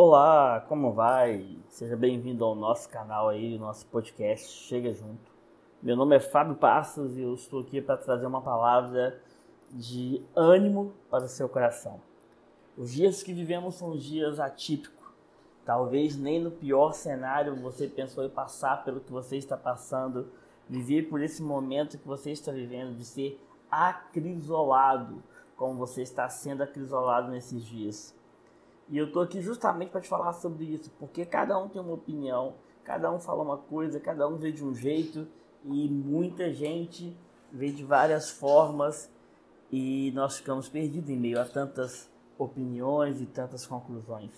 Olá, como vai? Seja bem-vindo ao nosso canal aí, nosso podcast Chega Junto. Meu nome é Fábio Passos e eu estou aqui para trazer uma palavra de ânimo para o seu coração. Os dias que vivemos são dias atípicos. Talvez nem no pior cenário você pensou em passar pelo que você está passando, viver por esse momento que você está vivendo, de ser acrisolado, como você está sendo acrisolado nesses dias. E eu tô aqui justamente para te falar sobre isso, porque cada um tem uma opinião, cada um fala uma coisa, cada um vê de um jeito e muita gente vê de várias formas e nós ficamos perdidos em meio a tantas opiniões e tantas conclusões.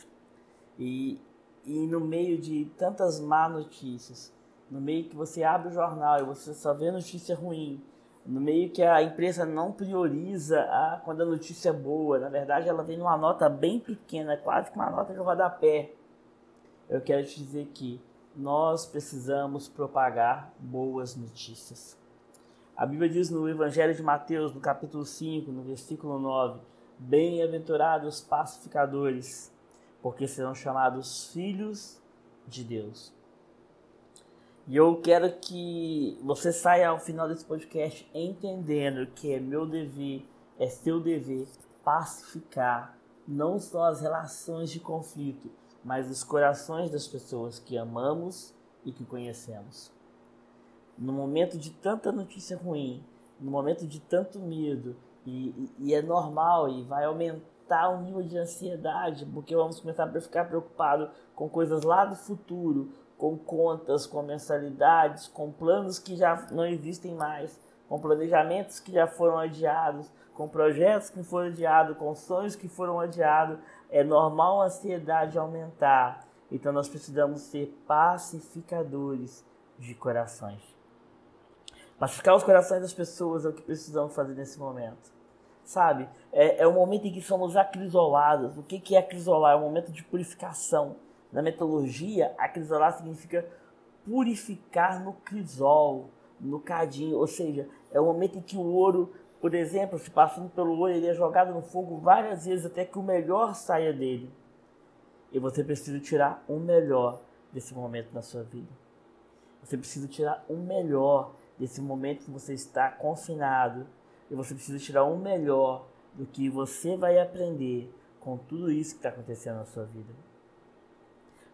E, e no meio de tantas má notícias, no meio que você abre o jornal e você só vê notícia ruim, meio que a empresa não prioriza a, quando a notícia é boa, na verdade ela vem numa nota bem pequena, quase que uma nota de rodapé. Eu quero te dizer que nós precisamos propagar boas notícias. A Bíblia diz no Evangelho de Mateus, no capítulo 5, no versículo 9: Bem-aventurados pacificadores, porque serão chamados filhos de Deus. E eu quero que você saia ao final desse podcast entendendo que é meu dever, é seu dever pacificar não só as relações de conflito, mas os corações das pessoas que amamos e que conhecemos. No momento de tanta notícia ruim, no momento de tanto medo, e, e é normal e vai aumentar o nível de ansiedade, porque vamos começar a ficar preocupado com coisas lá do futuro, com contas, com mensalidades, com planos que já não existem mais, com planejamentos que já foram adiados, com projetos que foram adiados, com sonhos que foram adiados. É normal a ansiedade aumentar. Então nós precisamos ser pacificadores de corações. Pacificar os corações das pessoas é o que precisamos fazer nesse momento. Sabe? É, é o momento em que somos acrisolados. O que, que é acrisolar? É um momento de purificação na metodologia, acrisolar significa purificar no crisol, no cadinho, ou seja, é o momento em que o ouro, por exemplo, se passando pelo ouro, ele é jogado no fogo várias vezes até que o melhor saia dele. E você precisa tirar o melhor desse momento na sua vida. Você precisa tirar o melhor desse momento que você está confinado. E você precisa tirar o melhor do que você vai aprender com tudo isso que está acontecendo na sua vida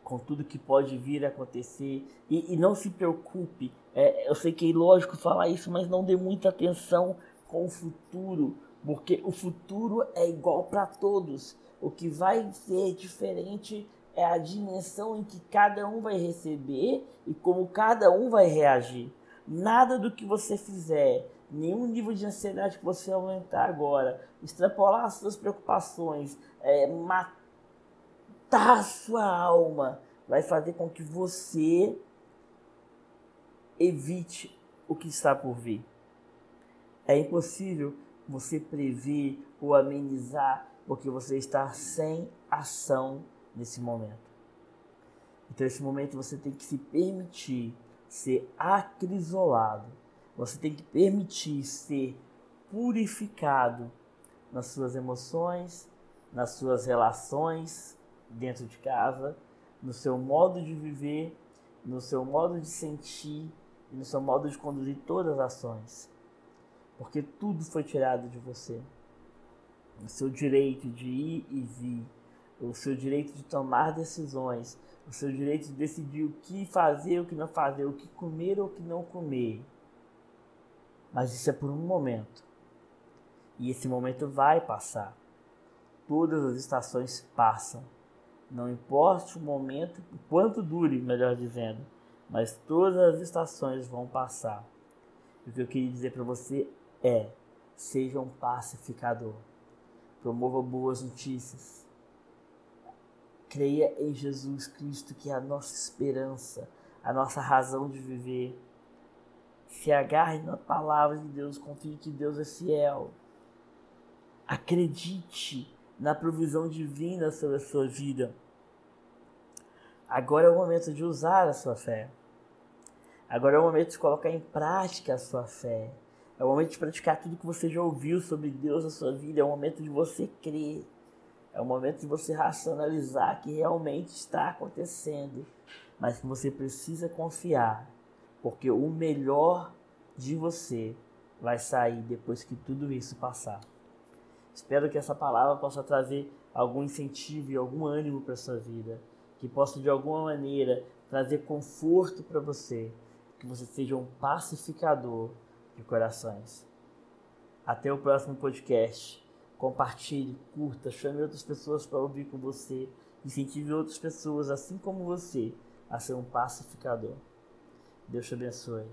com tudo que pode vir a acontecer. E, e não se preocupe, é, eu sei que é ilógico falar isso, mas não dê muita atenção com o futuro, porque o futuro é igual para todos. O que vai ser diferente é a dimensão em que cada um vai receber e como cada um vai reagir. Nada do que você fizer, nenhum nível de ansiedade que você aumentar agora, extrapolar as suas preocupações, é, matar a sua alma, vai fazer com que você evite o que está por vir. É impossível você prever ou amenizar porque você está sem ação nesse momento. Então, nesse momento, você tem que se permitir ser acrisolado. Você tem que permitir ser purificado nas suas emoções, nas suas relações, dentro de casa, no seu modo de viver, no seu modo de sentir e no seu modo de conduzir todas as ações. Porque tudo foi tirado de você. O seu direito de ir e vir, o seu direito de tomar decisões, o seu direito de decidir o que fazer, o que não fazer, o que comer ou o que não comer. Mas isso é por um momento. E esse momento vai passar. Todas as estações passam. Não importa o momento, quanto dure, melhor dizendo, mas todas as estações vão passar. O que eu queria dizer para você é: seja um pacificador. Promova boas notícias. Creia em Jesus Cristo, que é a nossa esperança, a nossa razão de viver. Se agarre na palavra de Deus, confie que Deus é fiel. Acredite na provisão divina sobre a sua vida. Agora é o momento de usar a sua fé. Agora é o momento de colocar em prática a sua fé. É o momento de praticar tudo que você já ouviu sobre Deus na sua vida. É o momento de você crer. É o momento de você racionalizar que realmente está acontecendo, mas que você precisa confiar, porque o melhor de você vai sair depois que tudo isso passar. Espero que essa palavra possa trazer algum incentivo e algum ânimo para sua vida, que possa de alguma maneira trazer conforto para você, que você seja um pacificador de corações. Até o próximo podcast. Compartilhe, curta, chame outras pessoas para ouvir com você, incentive outras pessoas, assim como você, a ser um pacificador. Deus te abençoe.